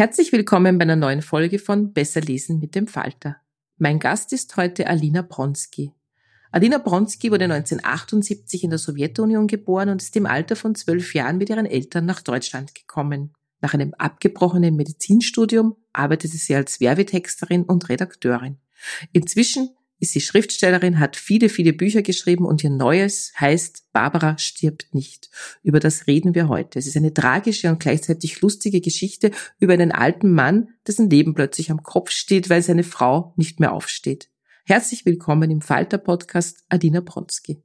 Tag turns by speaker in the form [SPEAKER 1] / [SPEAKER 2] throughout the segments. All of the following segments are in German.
[SPEAKER 1] Herzlich willkommen bei einer neuen Folge von Besser lesen mit dem Falter. Mein Gast ist heute Alina Bronski. Alina Bronski wurde 1978 in der Sowjetunion geboren und ist im Alter von zwölf Jahren mit ihren Eltern nach Deutschland gekommen. Nach einem abgebrochenen Medizinstudium arbeitete sie als Werbetexterin und Redakteurin. Inzwischen ist sie Schriftstellerin, hat viele, viele Bücher geschrieben und ihr neues heißt Barbara stirbt nicht. Über das reden wir heute. Es ist eine tragische und gleichzeitig lustige Geschichte über einen alten Mann, dessen Leben plötzlich am Kopf steht, weil seine Frau nicht mehr aufsteht. Herzlich willkommen im Falter Podcast Adina Bronski.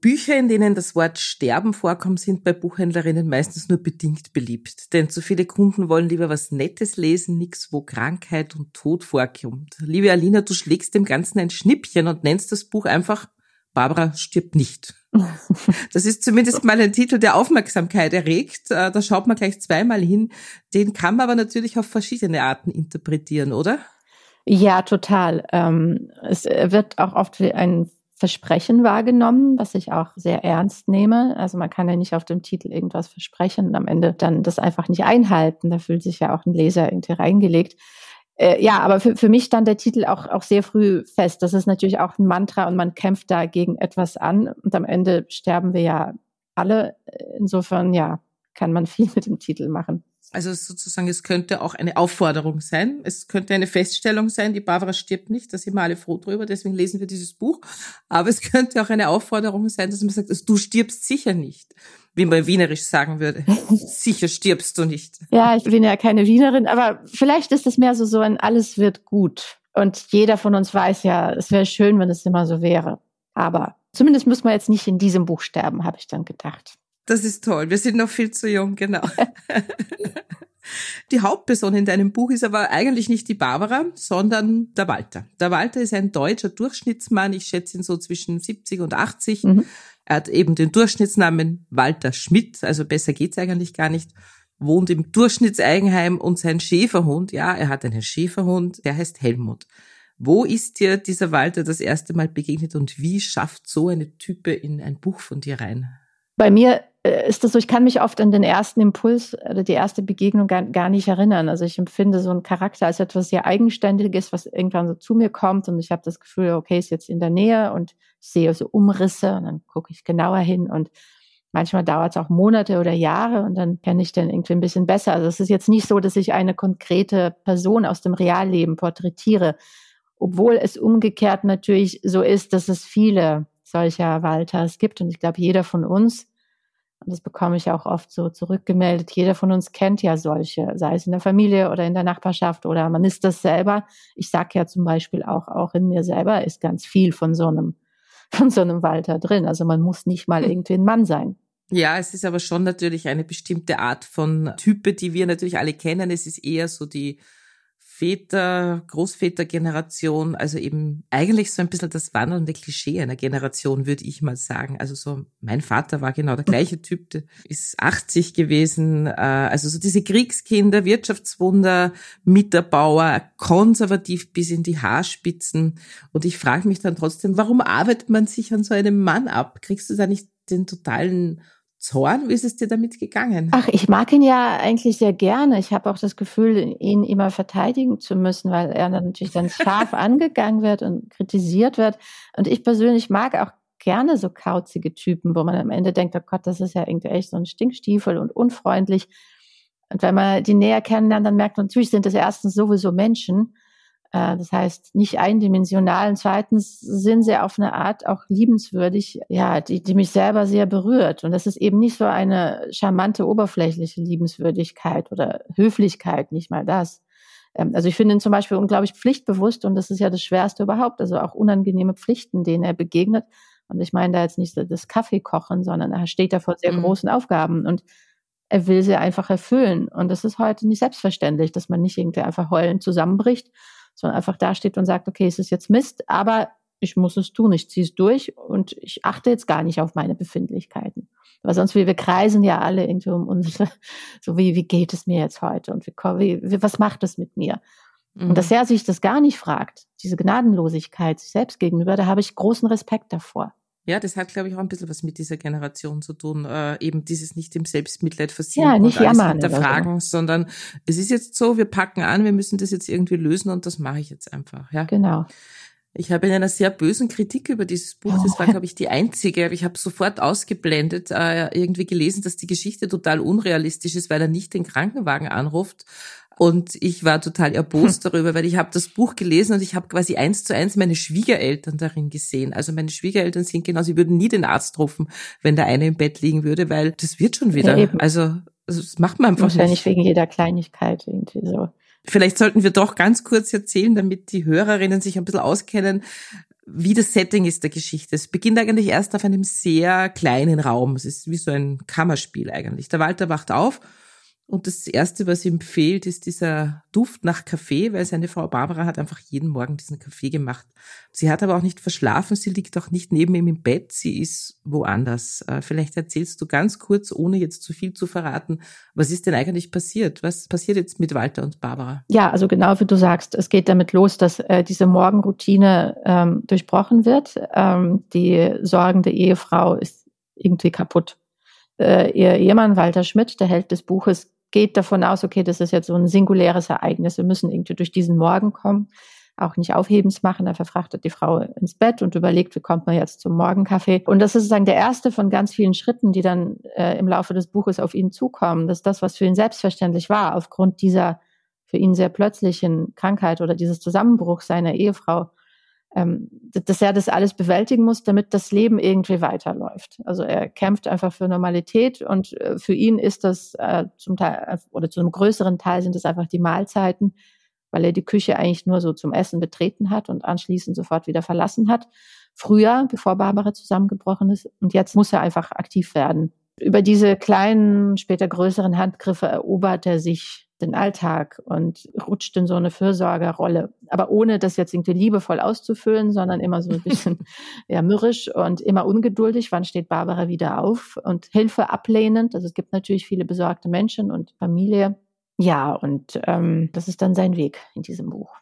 [SPEAKER 1] Bücher, in denen das Wort Sterben vorkommt, sind bei Buchhändlerinnen meistens nur bedingt beliebt. Denn zu viele Kunden wollen lieber was Nettes lesen, nichts, wo Krankheit und Tod vorkommt. Liebe Alina, du schlägst dem Ganzen ein Schnippchen und nennst das Buch einfach Barbara stirbt nicht. Das ist zumindest mal ein Titel, der Aufmerksamkeit erregt. Äh, da schaut man gleich zweimal hin. Den kann man aber natürlich auf verschiedene Arten interpretieren, oder?
[SPEAKER 2] Ja, total. Ähm, es wird auch oft wie ein Versprechen wahrgenommen, was ich auch sehr ernst nehme. Also man kann ja nicht auf dem Titel irgendwas versprechen und am Ende dann das einfach nicht einhalten. Da fühlt sich ja auch ein Leser irgendwie reingelegt. Äh, ja, aber für, für mich stand der Titel auch, auch sehr früh fest. Das ist natürlich auch ein Mantra und man kämpft da gegen etwas an und am Ende sterben wir ja alle. Insofern, ja, kann man viel mit dem Titel machen.
[SPEAKER 1] Also sozusagen, es könnte auch eine Aufforderung sein. Es könnte eine Feststellung sein, die Barbara stirbt nicht, da sind wir alle froh drüber, deswegen lesen wir dieses Buch. Aber es könnte auch eine Aufforderung sein, dass man sagt, du stirbst sicher nicht. Wie man wienerisch sagen würde. sicher stirbst du nicht.
[SPEAKER 2] Ja, ich bin ja keine Wienerin, aber vielleicht ist es mehr so, so ein alles wird gut. Und jeder von uns weiß ja, es wäre schön, wenn es immer so wäre. Aber zumindest muss man jetzt nicht in diesem Buch sterben, habe ich dann gedacht.
[SPEAKER 1] Das ist toll. Wir sind noch viel zu jung, genau. Die Hauptperson in deinem Buch ist aber eigentlich nicht die Barbara, sondern der Walter. Der Walter ist ein deutscher Durchschnittsmann. Ich schätze ihn so zwischen 70 und 80. Mhm. Er hat eben den Durchschnittsnamen Walter Schmidt, also besser geht's eigentlich gar nicht. Wohnt im Durchschnittseigenheim und sein Schäferhund, ja, er hat einen Schäferhund, der heißt Helmut. Wo ist dir dieser Walter das erste Mal begegnet und wie schafft so eine Type in ein Buch von dir rein?
[SPEAKER 2] Bei mir ist das so, ich kann mich oft an den ersten Impuls oder die erste Begegnung gar, gar nicht erinnern. Also ich empfinde so einen Charakter als etwas sehr Eigenständiges, was irgendwann so zu mir kommt und ich habe das Gefühl, okay, ist jetzt in der Nähe und ich sehe so Umrisse und dann gucke ich genauer hin und manchmal dauert es auch Monate oder Jahre und dann kenne ich den irgendwie ein bisschen besser. Also es ist jetzt nicht so, dass ich eine konkrete Person aus dem Realleben porträtiere, obwohl es umgekehrt natürlich so ist, dass es viele solcher Walters gibt und ich glaube, jeder von uns und das bekomme ich auch oft so zurückgemeldet. Jeder von uns kennt ja solche, sei es in der Familie oder in der Nachbarschaft oder man ist das selber. Ich sage ja zum Beispiel auch, auch in mir selber ist ganz viel von so einem, von so einem Walter drin. Also man muss nicht mal hm. irgendwie ein Mann sein.
[SPEAKER 1] Ja, es ist aber schon natürlich eine bestimmte Art von Type, die wir natürlich alle kennen. Es ist eher so die Väter, Großvätergeneration, also eben eigentlich so ein bisschen das wandelnde Klischee einer Generation, würde ich mal sagen. Also so, mein Vater war genau der gleiche Typ, der ist 80 gewesen, äh, also so diese Kriegskinder, Wirtschaftswunder, Miterbauer, konservativ bis in die Haarspitzen. Und ich frage mich dann trotzdem, warum arbeitet man sich an so einem Mann ab? Kriegst du da nicht den totalen Zorn? Wie ist es dir damit gegangen?
[SPEAKER 2] Ach, ich mag ihn ja eigentlich sehr gerne. Ich habe auch das Gefühl, ihn immer verteidigen zu müssen, weil er dann natürlich dann scharf angegangen wird und kritisiert wird. Und ich persönlich mag auch gerne so kauzige Typen, wo man am Ende denkt, oh Gott, das ist ja irgendwie echt so ein Stinkstiefel und unfreundlich. Und wenn man die näher kennenlernt, dann merkt man, natürlich sind das erstens sowieso Menschen. Äh, das heißt, nicht eindimensional. Und zweitens sind sie auf eine Art auch liebenswürdig, ja, die, die mich selber sehr berührt. Und das ist eben nicht so eine charmante, oberflächliche Liebenswürdigkeit oder Höflichkeit, nicht mal das. Ähm, also ich finde ihn zum Beispiel unglaublich pflichtbewusst und das ist ja das Schwerste überhaupt. Also auch unangenehme Pflichten, denen er begegnet. Und ich meine da jetzt nicht das Kaffee kochen, sondern er steht da vor sehr mhm. großen Aufgaben und er will sie einfach erfüllen. Und das ist heute nicht selbstverständlich, dass man nicht irgendwie einfach heulend zusammenbricht, sondern einfach da steht und sagt, okay, es ist jetzt Mist, aber ich muss es tun, ich ziehe es durch und ich achte jetzt gar nicht auf meine Befindlichkeiten. Weil sonst, wir, wir kreisen ja alle irgendwie um unsere, so wie, wie geht es mir jetzt heute und wie, wie, was macht es mit mir? Mhm. Und dass er sich das gar nicht fragt, diese Gnadenlosigkeit sich selbst gegenüber, da habe ich großen Respekt davor.
[SPEAKER 1] Ja, das hat, glaube ich, auch ein bisschen was mit dieser Generation zu tun. Äh, eben dieses nicht im Selbstmitleid versinken ja, nicht und alles hinterfragen, so. sondern es ist jetzt so, wir packen an, wir müssen das jetzt irgendwie lösen und das mache ich jetzt einfach. Ja,
[SPEAKER 2] genau.
[SPEAKER 1] Ich habe in einer sehr bösen Kritik über dieses Buch, das war, glaube ich, die einzige, ich habe sofort ausgeblendet, äh, irgendwie gelesen, dass die Geschichte total unrealistisch ist, weil er nicht den Krankenwagen anruft, und ich war total erbost hm. darüber, weil ich habe das Buch gelesen und ich habe quasi eins zu eins meine Schwiegereltern darin gesehen. Also meine Schwiegereltern sind genau, sie würden nie den Arzt rufen, wenn der eine im Bett liegen würde, weil das wird schon wieder. Ja, also das macht man einfach
[SPEAKER 2] Wahrscheinlich nicht. wegen jeder Kleinigkeit irgendwie so.
[SPEAKER 1] Vielleicht sollten wir doch ganz kurz erzählen, damit die Hörerinnen sich ein bisschen auskennen, wie das Setting ist der Geschichte. Es beginnt eigentlich erst auf einem sehr kleinen Raum. Es ist wie so ein Kammerspiel eigentlich. Der Walter wacht auf und das Erste, was ihm fehlt, ist dieser Duft nach Kaffee, weil seine Frau Barbara hat einfach jeden Morgen diesen Kaffee gemacht. Sie hat aber auch nicht verschlafen, sie liegt auch nicht neben ihm im Bett, sie ist woanders. Äh, vielleicht erzählst du ganz kurz, ohne jetzt zu viel zu verraten, was ist denn eigentlich passiert? Was passiert jetzt mit Walter und Barbara?
[SPEAKER 2] Ja, also genau wie du sagst, es geht damit los, dass äh, diese Morgenroutine ähm, durchbrochen wird. Ähm, die sorgende Ehefrau ist irgendwie kaputt. Äh, ihr Ehemann Walter Schmidt, der Held des Buches, geht davon aus, okay, das ist jetzt so ein singuläres Ereignis. Wir müssen irgendwie durch diesen Morgen kommen, auch nicht aufhebens machen. Er verfrachtet die Frau ins Bett und überlegt, wie kommt man jetzt zum Morgenkaffee. Und das ist sozusagen der erste von ganz vielen Schritten, die dann äh, im Laufe des Buches auf ihn zukommen. Das ist das, was für ihn selbstverständlich war, aufgrund dieser für ihn sehr plötzlichen Krankheit oder dieses Zusammenbruchs seiner Ehefrau dass er das alles bewältigen muss, damit das Leben irgendwie weiterläuft. Also er kämpft einfach für Normalität und äh, für ihn ist das äh, zum Teil äh, oder zu einem größeren Teil sind es einfach die Mahlzeiten, weil er die Küche eigentlich nur so zum Essen betreten hat und anschließend sofort wieder verlassen hat. Früher, bevor Barbara zusammengebrochen ist. Und jetzt muss er einfach aktiv werden. Über diese kleinen, später größeren Handgriffe erobert er sich den Alltag und rutscht in so eine Fürsorgerrolle. Aber ohne das jetzt irgendwie liebevoll auszufüllen, sondern immer so ein bisschen ja, mürrisch und immer ungeduldig. Wann steht Barbara wieder auf? Und Hilfe ablehnend. Also es gibt natürlich viele besorgte Menschen und Familie. Ja, und ähm, das ist dann sein Weg in diesem Buch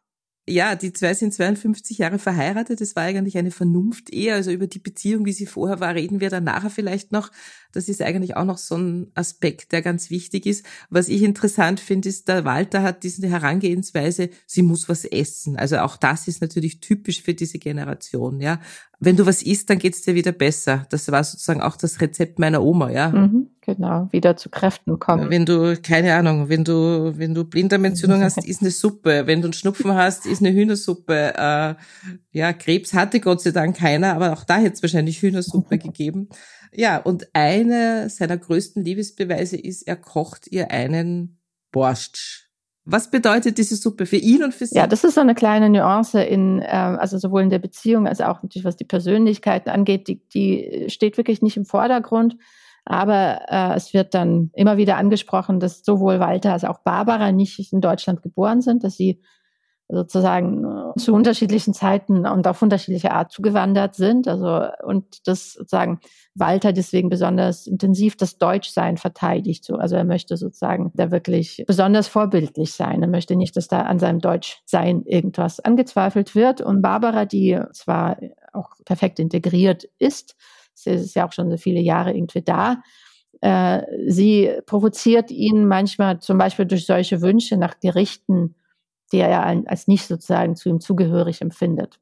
[SPEAKER 1] ja, die zwei sind 52 Jahre verheiratet. Das war eigentlich eine Vernunft-Ehe. Also über die Beziehung, wie sie vorher war, reden wir dann nachher vielleicht noch. Das ist eigentlich auch noch so ein Aspekt, der ganz wichtig ist. Was ich interessant finde, ist, der Walter hat diese Herangehensweise, sie muss was essen. Also auch das ist natürlich typisch für diese Generation, ja. Wenn du was isst, dann geht's dir wieder besser. Das war sozusagen auch das Rezept meiner Oma, ja.
[SPEAKER 2] Mhm, genau, wieder zu Kräften kommen.
[SPEAKER 1] Wenn du, keine Ahnung, wenn du, wenn du Blinddarmentzündung hast, isst eine Suppe. Wenn du einen Schnupfen hast, isst eine Hühnersuppe. Äh, ja, Krebs hatte Gott sei Dank keiner, aber auch da hätte es wahrscheinlich Hühnersuppe gegeben. Ja, und einer seiner größten Liebesbeweise ist, er kocht ihr einen Borscht. Was bedeutet diese Suppe für ihn und für sie?
[SPEAKER 2] Ja, das ist so eine kleine Nuance in, äh, also sowohl in der Beziehung als auch natürlich was die Persönlichkeiten angeht. Die, die steht wirklich nicht im Vordergrund. Aber äh, es wird dann immer wieder angesprochen, dass sowohl Walter als auch Barbara nicht in Deutschland geboren sind, dass sie sozusagen äh, zu unterschiedlichen Zeiten und auf unterschiedliche Art zugewandert sind. Also und das sozusagen Walter deswegen besonders intensiv das Deutschsein verteidigt. So, also er möchte sozusagen da wirklich besonders vorbildlich sein. Er möchte nicht, dass da an seinem Deutschsein irgendwas angezweifelt wird. Und Barbara, die zwar auch perfekt integriert ist, sie ist ja auch schon so viele Jahre irgendwie da, äh, sie provoziert ihn manchmal zum Beispiel durch solche Wünsche nach Gerichten, die er als nicht sozusagen zu ihm zugehörig empfindet.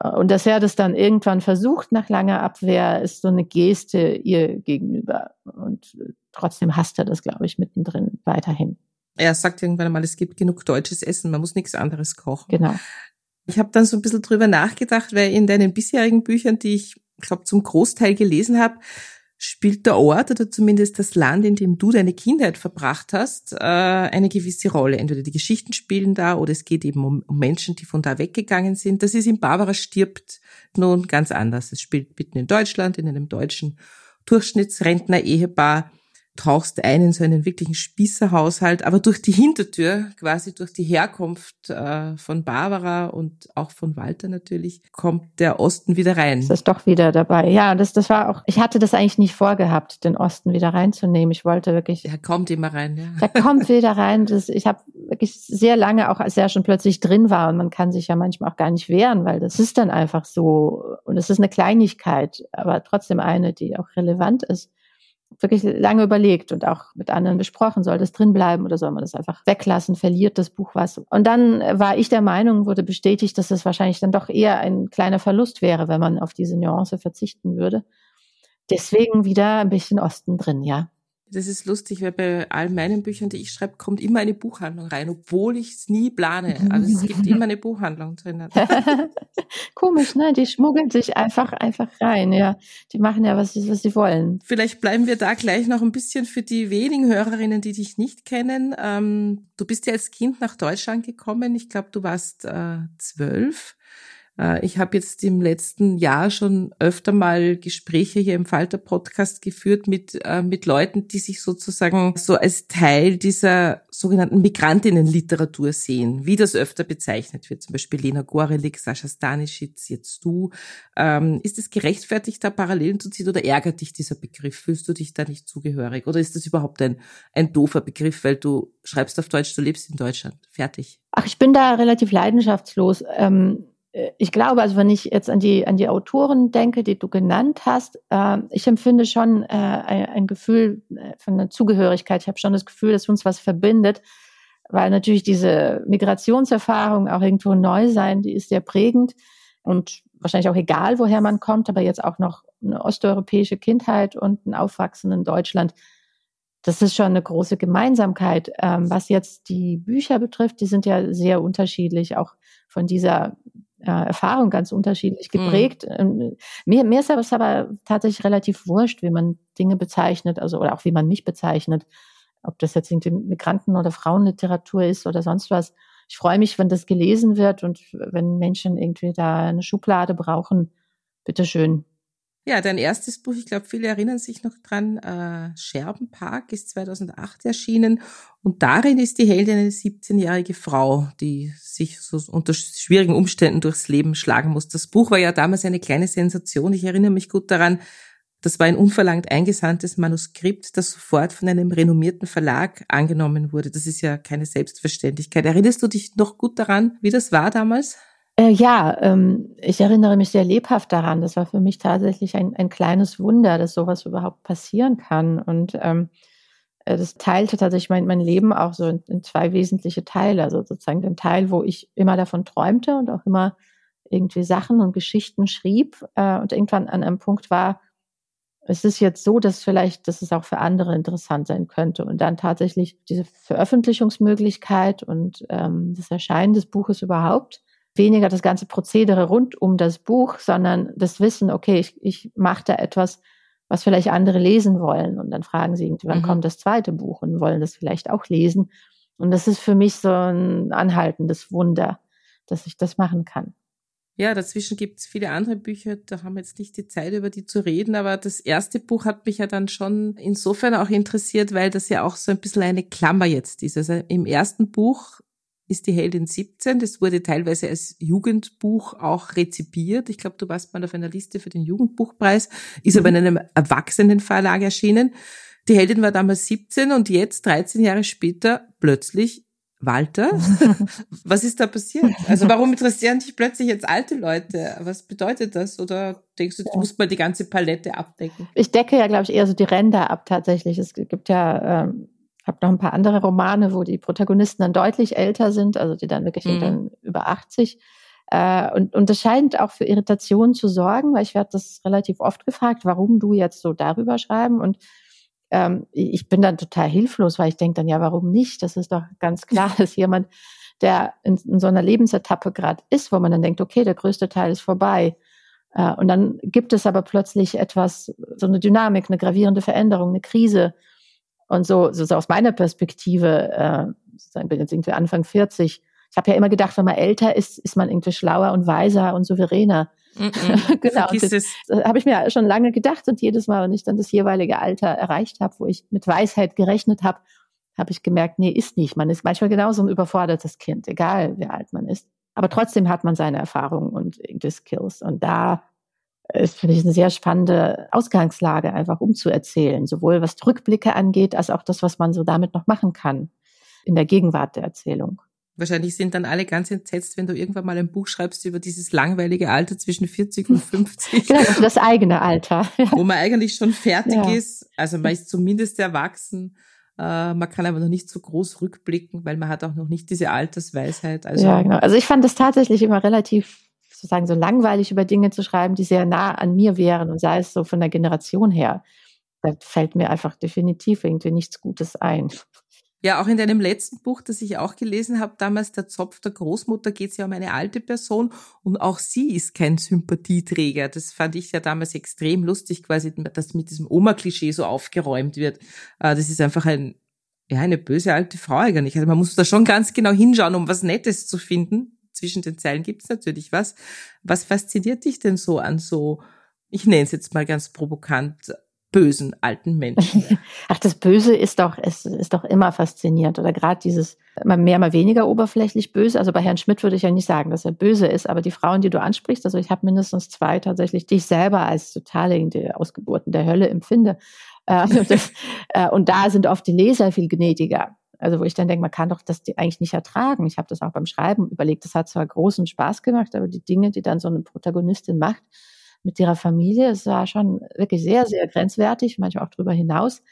[SPEAKER 2] Äh, und dass er das dann irgendwann versucht nach langer Abwehr, ist so eine Geste ihr gegenüber. Und trotzdem hasst er das, glaube ich, mittendrin weiterhin.
[SPEAKER 1] Er sagt irgendwann einmal, es gibt genug deutsches Essen, man muss nichts anderes kochen.
[SPEAKER 2] Genau.
[SPEAKER 1] Ich habe dann so ein bisschen drüber nachgedacht, weil in deinen bisherigen Büchern, die ich, glaube zum Großteil gelesen habe, spielt der Ort oder zumindest das Land, in dem du deine Kindheit verbracht hast, äh, eine gewisse Rolle. Entweder die Geschichten spielen da oder es geht eben um, Menschen, die von da weggegangen sind. Das ist in Barbara stirbt nun ganz anders. Es spielt mitten in Deutschland, in einem deutschen Durchschnittsrentner-Ehepaar tauchst ein in so einen wirklichen Spießerhaushalt, aber durch die Hintertür, quasi durch die Herkunft äh, von Barbara und auch von Walter natürlich, kommt der Osten wieder rein.
[SPEAKER 2] Das ist doch wieder dabei. Ja, das, das war auch, ich hatte das eigentlich nicht vorgehabt, den Osten wieder reinzunehmen. Ich wollte wirklich.
[SPEAKER 1] Er kommt immer rein, ja.
[SPEAKER 2] Der kommt wieder rein. Das, ich habe wirklich sehr lange, auch als er schon plötzlich drin war und man kann sich ja manchmal auch gar nicht wehren, weil das ist dann einfach so und es ist eine Kleinigkeit, aber trotzdem eine, die auch relevant ist wirklich lange überlegt und auch mit anderen besprochen, soll das drin bleiben oder soll man das einfach weglassen, verliert das Buch was. Und dann war ich der Meinung, wurde bestätigt, dass es wahrscheinlich dann doch eher ein kleiner Verlust wäre, wenn man auf diese Nuance verzichten würde. Deswegen wieder ein bisschen Osten drin, ja.
[SPEAKER 1] Das ist lustig, weil bei all meinen Büchern, die ich schreibe, kommt immer eine Buchhandlung rein, obwohl ich es nie plane. Also es gibt immer eine Buchhandlung drin.
[SPEAKER 2] Komisch, ne? Die schmuggeln sich einfach einfach rein, ja. Die machen ja, was, was sie wollen.
[SPEAKER 1] Vielleicht bleiben wir da gleich noch ein bisschen für die wenigen Hörerinnen, die dich nicht kennen. Ähm, du bist ja als Kind nach Deutschland gekommen. Ich glaube, du warst äh, zwölf. Äh, ich habe jetzt im letzten Jahr schon öfter mal Gespräche hier im Falter Podcast geführt mit, äh, mit Leuten, die sich sozusagen so als Teil dieser sogenannten Migrantinnenliteratur sehen, wie das öfter bezeichnet wird, zum Beispiel Lena Gorelik, Sascha Stanischitz, jetzt du. Ähm, ist es gerechtfertigt, da Parallelen zu ziehen oder ärgert dich dieser Begriff? Fühlst du dich da nicht zugehörig? Oder ist das überhaupt ein, ein doofer Begriff, weil du schreibst auf Deutsch, du lebst in Deutschland? Fertig.
[SPEAKER 2] Ach, ich bin da relativ leidenschaftslos. Ähm äh, ich glaube, also wenn ich jetzt an die, an die Autoren denke, die du genannt hast, äh, ich empfinde schon äh, ein, ein, Gefühl äh, von einer Zugehörigkeit. Ich habe schon das Gefühl, dass uns was verbindet, weil natürlich diese Migrationserfahrung auch irgendwo neu sein, die ist sehr prägend und wahrscheinlich auch egal, woher man kommt, aber jetzt auch noch eine osteuropäische Kindheit und ein Aufwachsen in Deutschland. Das ist schon eine große Gemeinsamkeit. Ähm, was jetzt die Bücher betrifft, die sind ja sehr unterschiedlich, auch von dieser äh, Erfahrung ganz unterschiedlich mhm. geprägt. Mhm. Mir, mir ist es aber tatsächlich relativ wurscht, wie man Dinge bezeichnet, also oder auch wie man mich bezeichnet. Ob das jetzt irgendwie Migranten- oder Frauenliteratur ist oder sonst was. Ich freue mich, wenn das gelesen wird und wenn Menschen irgendwie da eine Schublade brauchen, bitteschön,
[SPEAKER 1] ja, dein erstes Buch, ich glaube, viele erinnern sich noch dran, äh, Scherbenpark ist 2008 erschienen und darin ist die Heldin eine 17-jährige Frau, die sich so unter schwierigen Umständen durchs Leben schlagen muss. Das Buch war ja damals eine kleine Sensation. Ich erinnere mich gut daran, das war ein unverlangt eingesandtes Manuskript, das sofort von einem renommierten Verlag angenommen wurde. Das ist ja keine Selbstverständlichkeit. Erinnerst du dich noch gut daran, wie das war damals?
[SPEAKER 2] Äh, ja, ähm, ich erinnere mich sehr lebhaft daran. Das war für mich tatsächlich ein, ein kleines Wunder, dass sowas überhaupt passieren kann. Und ähm, äh, das teilte tatsächlich mein, mein Leben auch so in, in, zwei wesentliche Teile. Also sozusagen den Teil, wo ich immer davon träumte und auch immer irgendwie Sachen und Geschichten schrieb äh, und irgendwann an einem Punkt war, es ist jetzt so, dass vielleicht, dass es auch für andere interessant sein könnte. Und dann tatsächlich diese Veröffentlichungsmöglichkeit und ähm, das Erscheinen des Buches überhaupt weniger das ganze Prozedere rund um das Buch, sondern das Wissen, okay, ich, ich mache da etwas, was vielleicht andere lesen wollen. Und dann fragen sie irgendwie, wann mhm. kommt das zweite Buch und wollen das vielleicht auch lesen. Und das ist für mich so ein anhaltendes Wunder, dass ich das machen kann.
[SPEAKER 1] Ja, dazwischen gibt es viele andere Bücher, da haben wir jetzt nicht die Zeit, über die zu reden, aber das erste Buch hat mich ja dann schon insofern auch interessiert, weil das ja auch so ein bisschen eine Klammer jetzt ist. Also im ersten Buch ist die Heldin 17. Das wurde teilweise als Jugendbuch auch rezipiert. Ich glaube, du warst mal auf einer Liste für den Jugendbuchpreis, ist aber in mhm. einem Erwachsenenverlag erschienen. Die Heldin war damals 17 und jetzt, 13 Jahre später, plötzlich Walter, was ist da passiert? Also warum interessieren dich plötzlich jetzt alte Leute? Was bedeutet das? Oder denkst du, du musst mal die ganze Palette abdecken?
[SPEAKER 2] Ich decke ja, glaube ich, eher so die Ränder ab tatsächlich. Es gibt ja, ähm, habe noch ein paar andere Romane, wo die Protagonisten dann deutlich älter sind, also die dann wirklich mhm. dann über 80. Äh, und, und das scheint auch für Irritationen zu sorgen, weil ich werde das relativ oft gefragt, warum du jetzt so darüber schreiben und ähm, ich bin dann total hilflos, weil ich denke dann, ja, warum nicht? Das ist doch ganz klar, dass jemand, der in, in so einer Lebensetappe gerade ist, wo man dann denkt, okay, der größte Teil ist vorbei. Äh, und dann gibt es aber plötzlich etwas, so eine Dynamik, eine gravierende Veränderung, eine Krise. Und so, so aus meiner Perspektive, äh, ich bin jetzt irgendwie Anfang 40, ich habe ja immer gedacht, wenn man älter ist, ist man irgendwie schlauer und weiser und souveräner. Mm -mm, genau, das, das habe ich mir schon lange gedacht und jedes Mal, wenn ich dann das jeweilige Alter erreicht habe, wo ich mit Weisheit gerechnet habe, habe ich gemerkt, nee, ist nicht. Man ist manchmal genauso ein überfordertes Kind, egal wie alt man ist. Aber trotzdem hat man seine Erfahrungen und die Skills. Und da ist, finde ich, eine sehr spannende Ausgangslage, einfach umzuerzählen. Sowohl was Rückblicke angeht, als auch das, was man so damit noch machen kann in der Gegenwart der Erzählung.
[SPEAKER 1] Wahrscheinlich sind dann alle ganz entsetzt, wenn du irgendwann mal ein Buch schreibst über dieses langweilige Alter zwischen 40 und 50.
[SPEAKER 2] genau, das eigene Alter.
[SPEAKER 1] Wo man eigentlich schon fertig ja. ist. Also man ist zumindest erwachsen. Äh, man kann aber noch nicht so groß rückblicken, weil man hat auch noch nicht diese Altersweisheit.
[SPEAKER 2] Also, ja, genau. Also ich fand es tatsächlich immer relativ sozusagen so langweilig über Dinge zu schreiben, die sehr nah an mir wären und sei es so von der Generation her. Da fällt mir einfach definitiv irgendwie nichts Gutes ein.
[SPEAKER 1] Ja, auch in deinem letzten Buch, das ich auch gelesen habe, damals der Zopf der Großmutter, geht es ja um eine alte Person und auch sie ist kein Sympathieträger. Das fand ich ja damals extrem lustig, quasi, dass mit diesem Oma-Klischee so aufgeräumt wird. Äh, das ist einfach ein, ja, eine böse alte Frau eigentlich. Also man muss da schon ganz genau hinschauen, um was Nettes zu finden. Zwischen den Zeilen gibt es natürlich was. Was fasziniert dich denn so an so, ich nenne es jetzt mal ganz provokant, bösen alten Menschen.
[SPEAKER 2] Ach, das Böse ist doch, ist, ist doch immer faszinierend. Oder gerade dieses mal mehr, mal weniger oberflächlich böse. Also bei Herrn Schmidt würde ich ja nicht sagen, dass er böse ist, aber die Frauen, die du ansprichst, also ich habe mindestens zwei tatsächlich, die ich selber als totale Ausgeburten der Hölle empfinde. Äh, äh, und da sind oft die Leser viel gnädiger. Also wo ich dann denke, man kann doch das eigentlich nicht ertragen. Ich habe das auch beim Schreiben überlegt. Das hat zwar großen Spaß gemacht, aber die Dinge, die dann so eine Protagonistin macht, mit ihrer Familie. Es war schon wirklich sehr, sehr grenzwertig, manchmal auch darüber hinaus.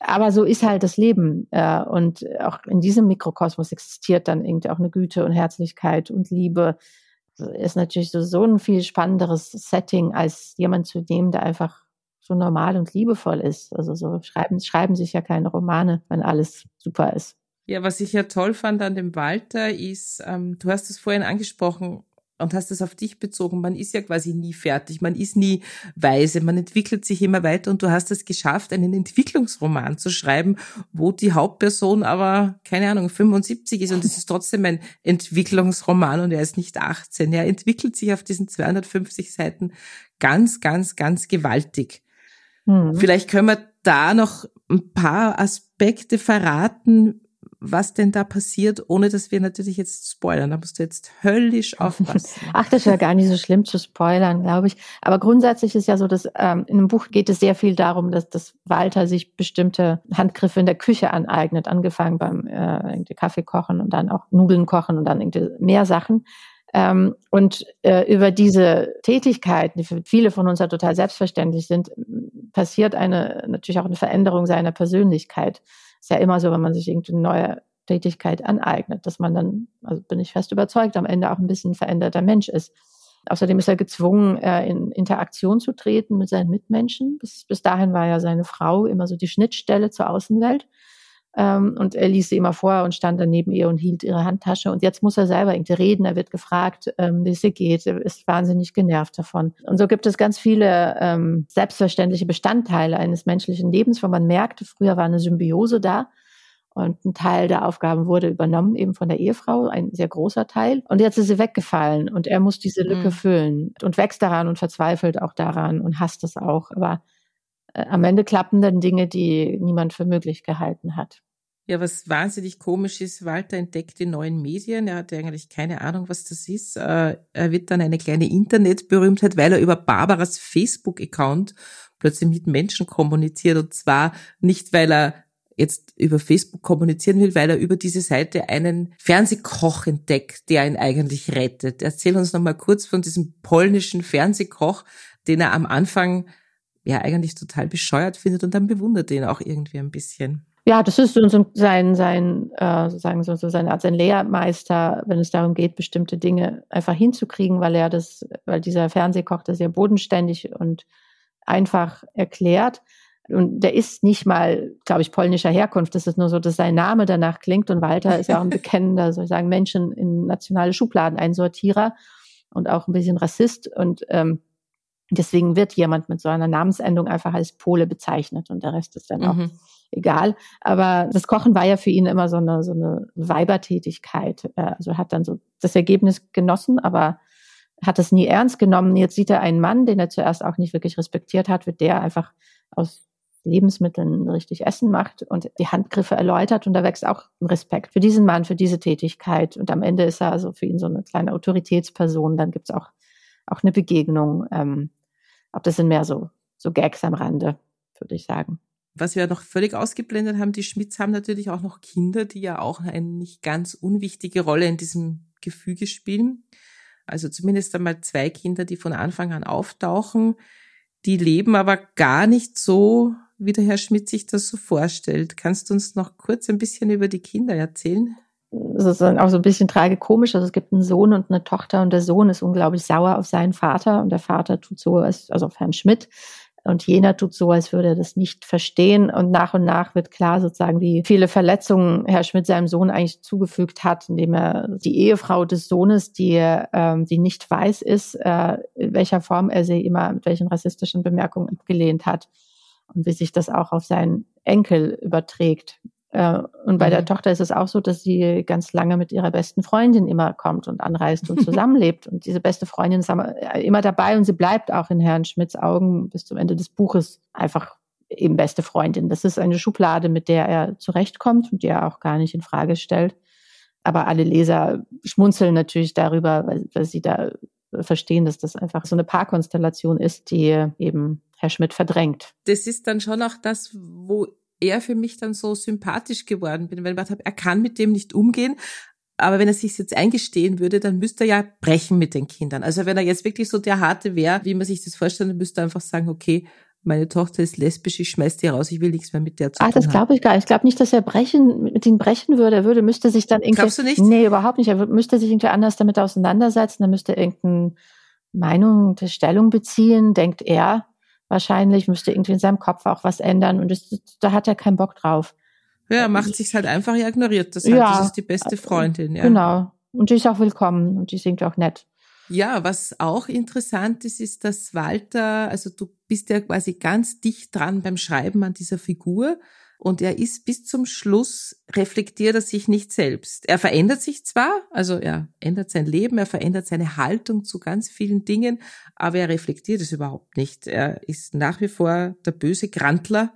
[SPEAKER 2] Aber so ist halt das Leben. Äh, und auch in diesem Mikrokosmos existiert dann irgendwie auch eine Güte und Herzlichkeit und Liebe. Ist natürlich so, so ein viel spannenderes Setting, als jemand zu nehmen, der einfach so normal und liebevoll ist. Also so schreiben, schreiben sich ja keine Romane, wenn alles super ist.
[SPEAKER 1] Ja, was ich ja toll fand an dem Walter ist, ähm, du hast es vorhin angesprochen, und hast es auf dich bezogen. Man ist ja quasi nie fertig, man ist nie weise, man entwickelt sich immer weiter und du hast es geschafft, einen Entwicklungsroman zu schreiben, wo die Hauptperson aber, keine Ahnung, 75 ist und es ist trotzdem ein Entwicklungsroman und er ist nicht 18. Er entwickelt sich auf diesen 250 Seiten ganz, ganz, ganz gewaltig. Mhm. Vielleicht können wir da noch ein paar Aspekte verraten, was denn da passiert, ohne dass wir natürlich jetzt spoilern. Da musst du jetzt höllisch aufpassen.
[SPEAKER 2] Ach, das ist ja gar nicht so schlimm zu spoilern, glaube ich. Aber grundsätzlich ist ja so, dass ähm, in einem Buch geht es sehr viel darum, dass, dass Walter sich bestimmte Handgriffe in der Küche aneignet, angefangen beim äh, Kaffee kochen und dann auch Nudeln kochen und dann irgendwie mehr Sachen. Ähm, und äh, über diese Tätigkeiten, die für viele von uns ja total selbstverständlich sind, passiert eine natürlich auch eine Veränderung seiner Persönlichkeit. Ist ja immer so, wenn man sich irgendeine neue Tätigkeit aneignet, dass man dann, also bin ich fest überzeugt, am Ende auch ein bisschen veränderter Mensch ist. Außerdem ist er gezwungen, äh, in Interaktion zu treten mit seinen Mitmenschen. Bis, bis dahin war ja seine Frau immer so die Schnittstelle zur Außenwelt. Ähm, und er ließ sie immer vor und stand dann neben ihr und hielt ihre Handtasche. Und jetzt muss er selber irgendwie reden. Er wird gefragt, ähm, wie es ihr geht. Er ist wahnsinnig genervt davon. Und so gibt es ganz viele ähm, selbstverständliche Bestandteile eines menschlichen Lebens, wo man merkte, früher war eine Symbiose da. Und ein Teil der Aufgaben wurde übernommen, eben von der Ehefrau, ein sehr großer Teil. Und jetzt ist sie weggefallen und er muss diese Lücke mhm. füllen und wächst daran und verzweifelt auch daran und hasst es auch. Aber am Ende klappen dann Dinge, die niemand für möglich gehalten hat.
[SPEAKER 1] Ja, was wahnsinnig komisch ist, Walter entdeckt die neuen Medien. Er hatte eigentlich keine Ahnung, was das ist. Äh, er wird dann eine kleine Internetberühmtheit, weil er über Barbaras Facebook-Account plötzlich mit Menschen kommuniziert. Und zwar nicht, weil er jetzt über Facebook kommunizieren will, weil er über diese Seite einen Fernsehkoch entdeckt, der ihn eigentlich rettet. Erzähl uns nochmal kurz von diesem polnischen Fernsehkoch, den er am Anfang ja eigentlich total bescheuert findet und dann bewundert ihn auch irgendwie ein bisschen.
[SPEAKER 2] Ja, das ist so sein, sein, äh, sozusagen so, so seine Art, sein Lehrmeister, wenn es darum geht, bestimmte Dinge einfach hinzukriegen, weil er das, weil dieser Fernsehkoch das sehr bodenständig und einfach erklärt. Und der ist nicht mal, glaube ich, polnischer Herkunft. Das ist nur so, dass sein Name danach klingt. Und Walter ist ja auch ein bekennender, soll ich sagen, Menschen in nationale Schubladen einsortierer und auch ein bisschen Rassist. Und ähm, deswegen wird jemand mit so einer Namensendung einfach als Pole bezeichnet. Und der Rest ist dann auch mhm egal. Aber das Kochen war ja für ihn immer so eine, so eine Weibertätigkeit. Also hat dann so das Ergebnis genossen, aber hat es nie ernst genommen. Jetzt sieht er einen Mann, den er zuerst auch nicht wirklich respektiert hat, wird der einfach aus Lebensmitteln richtig Essen macht und die Handgriffe erläutert und da wächst auch ein Respekt für diesen Mann, für diese Tätigkeit und am Ende ist er also für ihn so eine kleine Autoritätsperson. Dann gibt's auch auch eine Begegnung. Ähm, ob das sind mehr so so Gags am Rande, würde ich sagen
[SPEAKER 1] was wir noch völlig ausgeblendet haben, die Schmidts haben natürlich auch noch Kinder, die ja auch eine nicht ganz unwichtige Rolle in diesem Gefüge spielen. Also zumindest einmal zwei Kinder, die von Anfang an auftauchen. Die leben aber gar nicht so, wie der Herr Schmidt sich das so vorstellt. Kannst du uns noch kurz ein bisschen über die Kinder erzählen?
[SPEAKER 2] Ist auch so ein bisschen tragikomisch. Also es gibt einen Sohn und eine Tochter und der Sohn ist unglaublich sauer auf seinen Vater und der Vater tut so, also auf Herrn Schmidt, und jener tut so, als würde er das nicht verstehen. Und nach und nach wird klar sozusagen, wie viele Verletzungen Herr Schmidt seinem Sohn eigentlich zugefügt hat, indem er die Ehefrau des Sohnes, die, ähm, die nicht weiß ist, äh, in welcher Form er sie immer mit welchen rassistischen Bemerkungen abgelehnt hat. Und wie sich das auch auf seinen Enkel überträgt. Äh, und bei mhm. der Tochter ist es auch so, dass sie ganz lange mit ihrer besten Freundin immer kommt und anreist und zusammenlebt. und diese beste Freundin ist immer dabei und sie bleibt auch in Herrn Schmidts Augen bis zum Ende des Buches einfach eben beste Freundin. Das ist eine Schublade, mit der er zurechtkommt und die er auch gar nicht in Frage stellt. Aber alle Leser schmunzeln natürlich darüber, weil, weil sie da verstehen, dass das einfach so eine Paarkonstellation ist, die eben Herr Schmidt verdrängt.
[SPEAKER 1] Das ist dann schon auch das, wo er für mich dann so sympathisch geworden bin, weil ich habe, er kann mit dem nicht umgehen. Aber wenn er sich jetzt eingestehen würde, dann müsste er ja brechen mit den Kindern. Also wenn er jetzt wirklich so der harte wäre, wie man sich das vorstellt, dann müsste er einfach sagen, okay, meine Tochter ist lesbisch, ich schmeiß die raus, ich will nichts mehr mit der zu
[SPEAKER 2] Ach, das glaube ich gar nicht. Ich glaube nicht, dass er brechen, mit ihnen brechen würde. Er würde, müsste sich dann irgendwie.
[SPEAKER 1] Glaubst du nicht?
[SPEAKER 2] Nee, überhaupt nicht. Er müsste sich irgendwie anders damit auseinandersetzen. Er müsste irgendeine Meinung, Stellung beziehen, denkt er wahrscheinlich, müsste irgendwie in seinem Kopf auch was ändern und das, da hat er keinen Bock drauf.
[SPEAKER 1] Ja, macht sich halt einfach, er ignoriert das halt. Ja, das ist die beste Freundin, ja.
[SPEAKER 2] Genau. Und die ist auch willkommen und die singt auch nett.
[SPEAKER 1] Ja, was auch interessant ist, ist, dass Walter, also du bist ja quasi ganz dicht dran beim Schreiben an dieser Figur und er ist bis zum Schluss, reflektiert er sich nicht selbst. Er verändert sich zwar, also er ändert sein Leben, er verändert seine Haltung zu ganz vielen Dingen, aber er reflektiert es überhaupt nicht. Er ist nach wie vor der böse Grantler,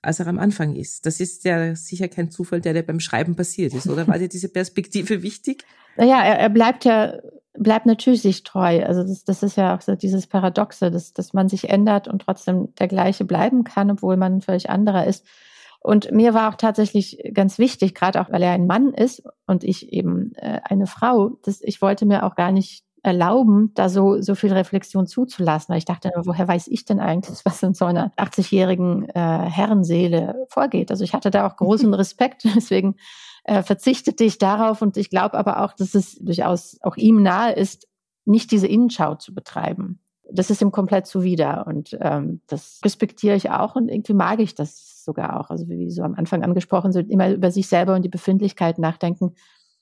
[SPEAKER 1] als er am Anfang ist. Das ist ja sicher kein Zufall, der dir beim Schreiben passiert ist, oder war dir diese Perspektive wichtig?
[SPEAKER 2] Naja, er, er bleibt ja, bleibt natürlich sich treu. Also das, das ist ja auch so dieses Paradoxe, dass, dass man sich ändert und trotzdem der gleiche bleiben kann, obwohl man völlig anderer ist. Und mir war auch tatsächlich ganz wichtig, gerade auch weil er ein Mann ist und ich eben äh, eine Frau, dass ich wollte mir auch gar nicht erlauben, da so, so viel Reflexion zuzulassen. Weil ich dachte, woher weiß ich denn eigentlich, was in so einer 80-jährigen äh, Herrenseele vorgeht? Also ich hatte da auch großen Respekt, deswegen äh, verzichtete ich darauf und ich glaube aber auch, dass es durchaus auch ihm nahe ist, nicht diese Innenschau zu betreiben. Das ist ihm komplett zuwider und ähm, das respektiere ich auch und irgendwie mag ich das sogar auch, also wie so am Anfang angesprochen, so immer über sich selber und die Befindlichkeit nachdenken,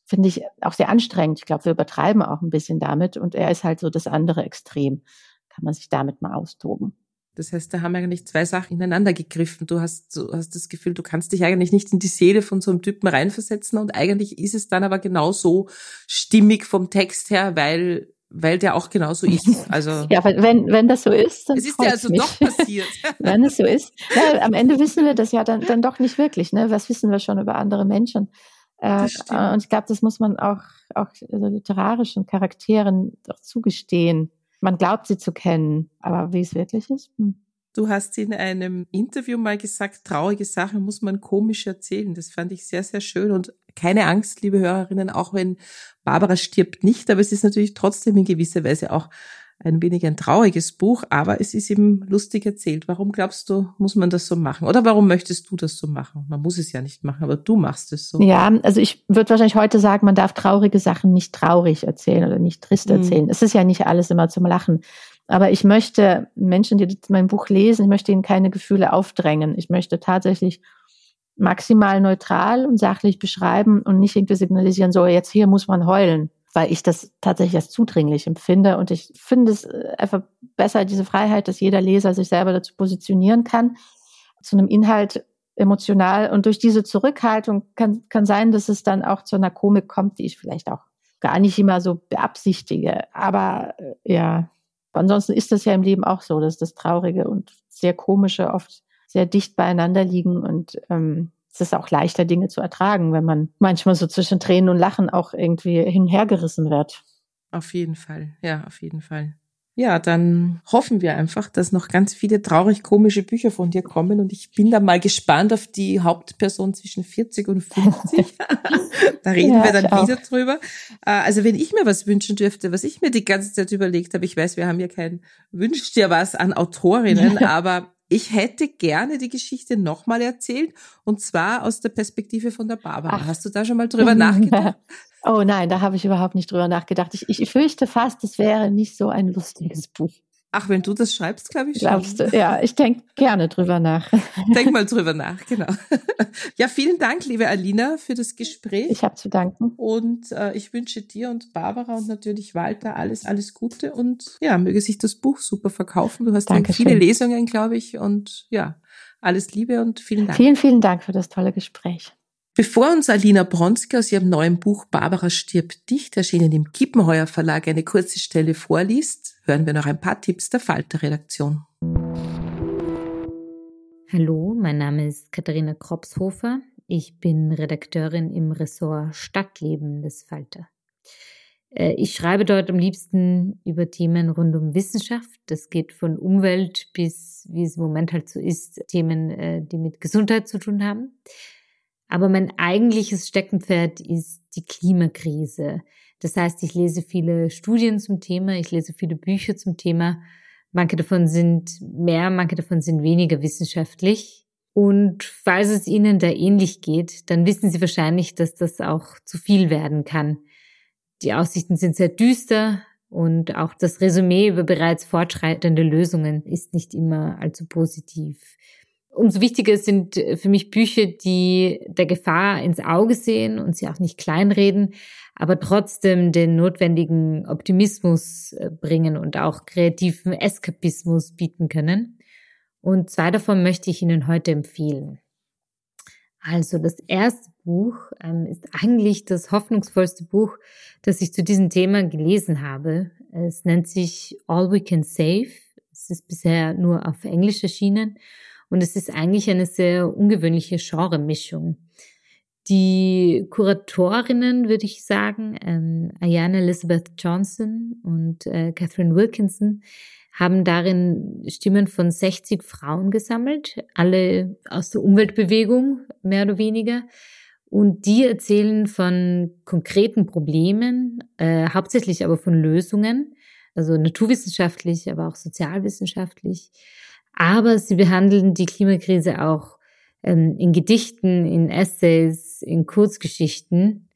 [SPEAKER 2] finde ich auch sehr anstrengend. Ich glaube, wir übertreiben auch ein bisschen damit und er ist halt so das andere Extrem. Kann man sich damit mal austoben.
[SPEAKER 1] Das heißt, da haben eigentlich zwei Sachen ineinander gegriffen. Du hast, du hast das Gefühl, du kannst dich eigentlich nicht in die Seele von so einem Typen reinversetzen und eigentlich ist es dann aber genauso stimmig vom Text her, weil weil der auch genauso ist. Also
[SPEAKER 2] ja, wenn, wenn das so ist, dann
[SPEAKER 1] es ist ja also
[SPEAKER 2] mich.
[SPEAKER 1] doch passiert.
[SPEAKER 2] wenn es so ist. Ja, am Ende wissen wir das ja dann, dann doch nicht wirklich. Ne? Was wissen wir schon über andere Menschen? Äh, und ich glaube, das muss man auch, auch also literarischen Charakteren doch zugestehen. Man glaubt sie zu kennen, aber wie es wirklich ist. Hm.
[SPEAKER 1] Du hast in einem Interview mal gesagt, traurige Sachen muss man komisch erzählen. Das fand ich sehr, sehr schön. Und keine Angst, liebe Hörerinnen, auch wenn Barbara stirbt nicht, aber es ist natürlich trotzdem in gewisser Weise auch ein wenig ein trauriges Buch, aber es ist eben lustig erzählt. Warum glaubst du, muss man das so machen? Oder warum möchtest du das so machen? Man muss es ja nicht machen, aber du machst es so.
[SPEAKER 2] Ja, also ich würde wahrscheinlich heute sagen, man darf traurige Sachen nicht traurig erzählen oder nicht trist mhm. erzählen. Mhm. Es ist ja nicht alles immer zum Lachen. Aber ich möchte Menschen, die mein Buch lesen, ich möchte ihnen keine Gefühle aufdrängen. Ich möchte tatsächlich maximal neutral und sachlich beschreiben und nicht irgendwie signalisieren, so jetzt hier muss man heulen weil ich das tatsächlich als zudringlich empfinde. Und ich finde es äh, einfach besser, diese Freiheit, dass jeder Leser sich selber dazu positionieren kann, zu einem Inhalt emotional. Und durch diese Zurückhaltung kann, kann sein, dass es dann auch zu einer Komik kommt, die ich vielleicht auch gar nicht immer so beabsichtige. Aber äh, ja, ansonsten ist das ja im Leben auch so, dass das Traurige und sehr Komische oft sehr dicht beieinander liegen und ähm, es ist auch leichter, Dinge zu ertragen, wenn man manchmal so zwischen Tränen und Lachen auch irgendwie hinhergerissen wird.
[SPEAKER 1] Auf jeden Fall, ja, auf jeden Fall. Ja, dann hoffen wir einfach, dass noch ganz viele traurig komische Bücher von dir kommen und ich bin da mal gespannt auf die Hauptperson zwischen 40 und 50. da reden ja, wir dann wieder auch. drüber. Äh, also wenn ich mir was wünschen dürfte, was ich mir die ganze Zeit überlegt habe, ich weiß, wir haben ja kein Wünsch dir was an Autorinnen, aber ich hätte gerne die Geschichte nochmal erzählt und zwar aus der Perspektive von der Barbara. Ach. Hast du da schon mal drüber nachgedacht?
[SPEAKER 2] Oh nein, da habe ich überhaupt nicht drüber nachgedacht. Ich, ich fürchte fast, es wäre nicht so ein lustiges Buch.
[SPEAKER 1] Ach, wenn du das schreibst, glaube ich
[SPEAKER 2] schon. Glaubst du? Ja, ich denke gerne drüber nach.
[SPEAKER 1] Denk mal drüber nach, genau. Ja, vielen Dank, liebe Alina, für das Gespräch.
[SPEAKER 2] Ich habe zu danken.
[SPEAKER 1] Und äh, ich wünsche dir und Barbara und natürlich Walter alles, alles Gute und ja, möge sich das Buch super verkaufen. Du hast viele Lesungen, glaube ich. Und ja, alles Liebe und vielen Dank.
[SPEAKER 2] Vielen, vielen Dank für das tolle Gespräch.
[SPEAKER 1] Bevor uns Alina Bronski aus ihrem neuen Buch Barbara stirbt dicht, erschienen im Kippenheuer Verlag, eine kurze Stelle vorliest, hören wir noch ein paar Tipps der Falter-Redaktion.
[SPEAKER 3] Hallo, mein Name ist Katharina Kropshofer. Ich bin Redakteurin im Ressort Stadtleben des Falter. Äh, ich schreibe dort am liebsten über Themen rund um Wissenschaft. Das geht von Umwelt bis, wie es im Moment halt so ist, Themen, äh, die mit Gesundheit zu tun haben. Aber mein eigentliches Steckenpferd ist die Klimakrise. Das heißt, ich lese viele Studien zum Thema, ich lese viele Bücher zum Thema. Manche davon sind mehr, manche davon sind weniger wissenschaftlich. Und falls es Ihnen da ähnlich geht, dann wissen Sie wahrscheinlich, dass das auch zu viel werden kann. Die Aussichten sind sehr düster und auch das Resümee über bereits fortschreitende Lösungen ist nicht immer allzu positiv. Umso wichtiger sind für mich Bücher, die der Gefahr ins Auge sehen und sie auch nicht kleinreden, aber trotzdem den notwendigen Optimismus äh, bringen und auch kreativen Eskapismus bieten können. Und zwei davon möchte ich Ihnen heute empfehlen. Also das erste Buch ähm, ist eigentlich das hoffnungsvollste Buch, das ich zu diesem Thema gelesen habe. Es nennt sich All We Can Save. Es ist bisher nur auf Englisch erschienen und es ist eigentlich eine sehr ungewöhnliche Genremischung. Die Kuratorinnen, würde ich sagen, ähm, Ayana Elizabeth Johnson und äh, Catherine Wilkinson, haben darin Stimmen von 60 Frauen gesammelt, alle aus der Umweltbewegung, mehr oder weniger. Und die erzählen von konkreten Problemen, äh, hauptsächlich aber von Lösungen, also naturwissenschaftlich, aber auch sozialwissenschaftlich. Aber sie behandeln die Klimakrise auch in Gedichten, in Essays, in Kurzgeschichten.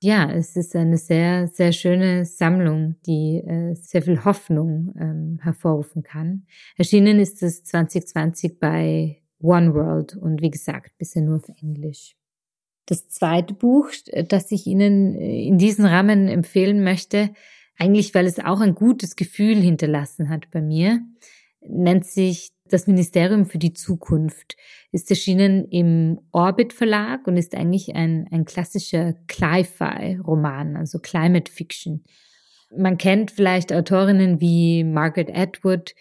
[SPEAKER 3] Ja, es ist eine sehr, sehr schöne Sammlung, die äh, sehr viel Hoffnung ähm, hervorrufen kann. Erschienen ist es 2020 bei One World und wie gesagt, bisher nur auf Englisch. Das zweite Buch, das ich Ihnen äh, in diesem Rahmen empfehlen möchte, eigentlich weil es auch ein gutes Gefühl hinterlassen hat bei mir, nennt sich das Ministerium für die Zukunft ist erschienen im Orbit Verlag und ist eigentlich ein, ein klassischer Cli-Fi-Roman, also Climate Fiction. Man kennt vielleicht Autorinnen wie Margaret Atwood,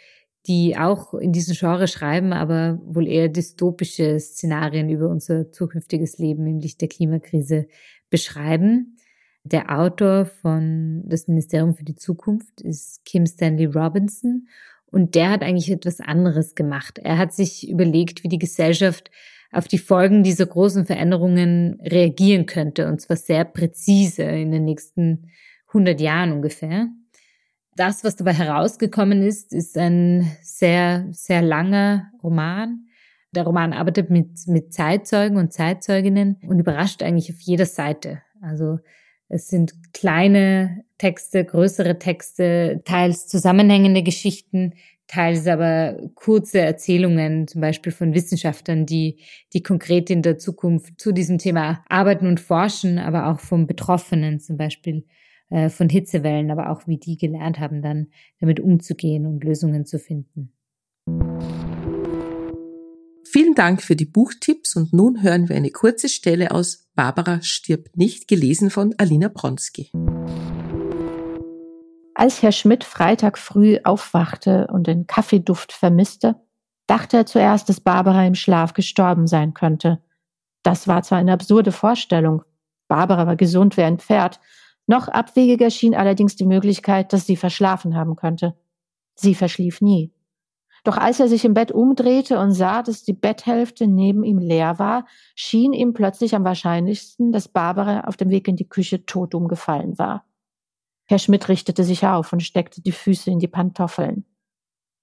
[SPEAKER 3] die auch in diesem Genre schreiben, aber wohl eher dystopische Szenarien über unser zukünftiges Leben im Licht der Klimakrise beschreiben. Der Autor von Das Ministerium für die Zukunft ist Kim Stanley Robinson und der hat eigentlich etwas anderes gemacht. Er hat sich überlegt, wie die Gesellschaft auf die Folgen dieser großen Veränderungen reagieren könnte und zwar sehr präzise in den nächsten 100 Jahren ungefähr. Das, was dabei herausgekommen ist, ist ein sehr, sehr langer Roman. Der Roman arbeitet mit, mit Zeitzeugen und Zeitzeuginnen und überrascht eigentlich auf jeder Seite. Also es sind kleine Texte, größere Texte, teils zusammenhängende Geschichten, teils aber kurze Erzählungen, zum Beispiel von Wissenschaftlern, die, die konkret in der Zukunft zu diesem Thema arbeiten und forschen, aber auch von Betroffenen, zum Beispiel äh, von Hitzewellen, aber auch wie die gelernt haben, dann damit umzugehen und Lösungen zu finden.
[SPEAKER 1] Vielen Dank für die Buchtipps und nun hören wir eine kurze Stelle aus Barbara stirbt nicht, gelesen von Alina Bronski.
[SPEAKER 2] Als Herr Schmidt Freitag früh aufwachte und den Kaffeeduft vermisste, dachte er zuerst, dass Barbara im Schlaf gestorben sein könnte. Das war zwar eine absurde Vorstellung. Barbara war gesund wie ein Pferd noch abwegiger schien allerdings die Möglichkeit, dass sie verschlafen haben könnte. Sie verschlief nie. Doch als er sich im Bett umdrehte und sah, dass die Betthälfte neben ihm leer war, schien ihm plötzlich am wahrscheinlichsten, dass Barbara auf dem Weg in die Küche tot umgefallen war. Herr Schmidt richtete sich auf und steckte die Füße in die Pantoffeln.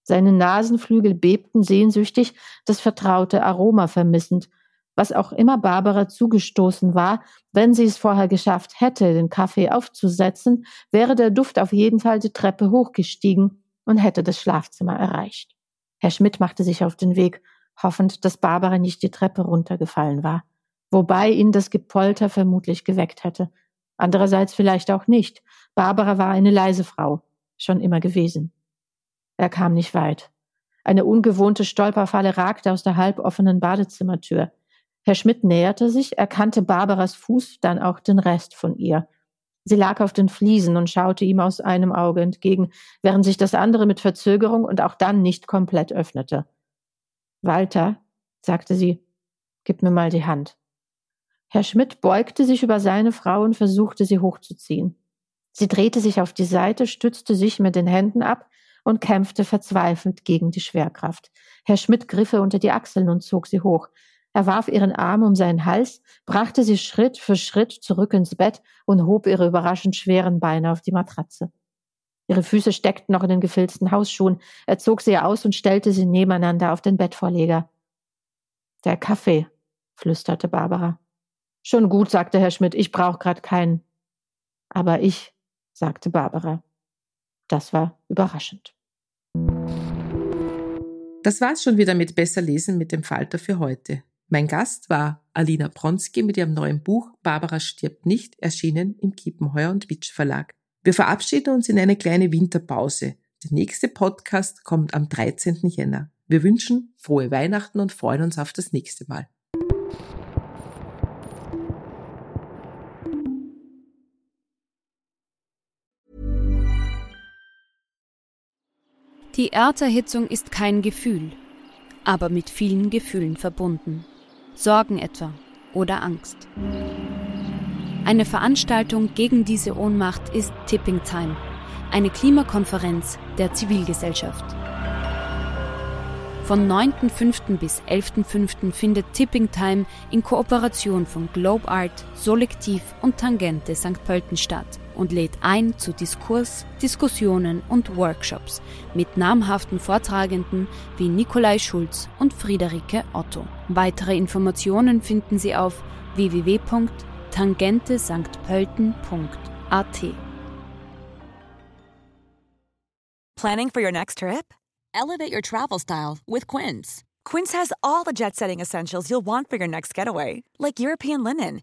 [SPEAKER 2] Seine Nasenflügel bebten sehnsüchtig, das vertraute Aroma vermissend, was auch immer Barbara zugestoßen war, wenn sie es vorher geschafft hätte, den Kaffee aufzusetzen, wäre der Duft auf jeden Fall die Treppe hochgestiegen und hätte das Schlafzimmer erreicht. Herr Schmidt machte sich auf den Weg, hoffend, dass Barbara nicht die Treppe runtergefallen war, wobei ihn das Gepolter vermutlich geweckt hätte. Andererseits vielleicht auch nicht. Barbara war eine leise Frau, schon immer gewesen. Er kam nicht weit. Eine ungewohnte Stolperfalle ragte aus der halboffenen Badezimmertür. Herr Schmidt näherte sich, erkannte Barbaras Fuß, dann auch den Rest von ihr. Sie lag auf den Fliesen und schaute ihm aus einem Auge entgegen, während sich das andere mit Verzögerung und auch dann nicht komplett öffnete. Walter, sagte sie, gib mir mal die Hand. Herr Schmidt beugte sich über seine Frau und versuchte sie hochzuziehen. Sie drehte sich auf die Seite, stützte sich mit den Händen ab und kämpfte verzweifelt gegen die Schwerkraft. Herr Schmidt griff ihr unter die Achseln und zog sie hoch. Er warf ihren Arm um seinen Hals, brachte sie Schritt für Schritt zurück ins Bett und hob ihre überraschend schweren Beine auf die Matratze. Ihre Füße steckten noch in den gefilzten Hausschuhen. Er zog sie aus und stellte sie nebeneinander auf den Bettvorleger. Der Kaffee, flüsterte Barbara. Schon gut, sagte Herr Schmidt, ich brauche grad keinen. Aber ich, sagte Barbara. Das war überraschend.
[SPEAKER 1] Das war's schon wieder mit Besser lesen mit dem Falter für heute. Mein Gast war Alina Bronski mit ihrem neuen Buch Barbara stirbt nicht, erschienen im Kiepenheuer und Witsch Verlag. Wir verabschieden uns in eine kleine Winterpause. Der nächste Podcast kommt am 13. Jänner. Wir wünschen frohe Weihnachten und freuen uns auf das nächste Mal.
[SPEAKER 4] Die Erderhitzung ist kein Gefühl, aber mit vielen Gefühlen verbunden. Sorgen etwa oder Angst. Eine Veranstaltung gegen diese Ohnmacht ist Tipping Time, eine Klimakonferenz der Zivilgesellschaft. Von 9.5. bis 11.5. findet Tipping Time in Kooperation von Globe Art, Solektiv und Tangente St. Pölten statt und lädt ein zu Diskurs, Diskussionen und Workshops mit namhaften Vortragenden wie Nikolai Schulz und Friederike Otto. Weitere Informationen finden Sie auf www.tangentesanktpölten.at.
[SPEAKER 5] Planning for your next trip? Elevate your travel style with Quince. Quince has all the jet-setting essentials you'll want for your next getaway, like European linen